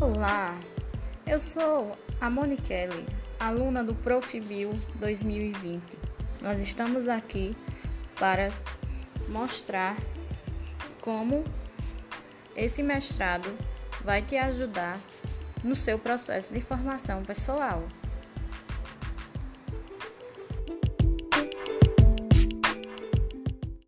Olá, eu sou a Moniquele, aluna do Profibio 2020. Nós estamos aqui para mostrar como esse mestrado vai te ajudar no seu processo de formação pessoal.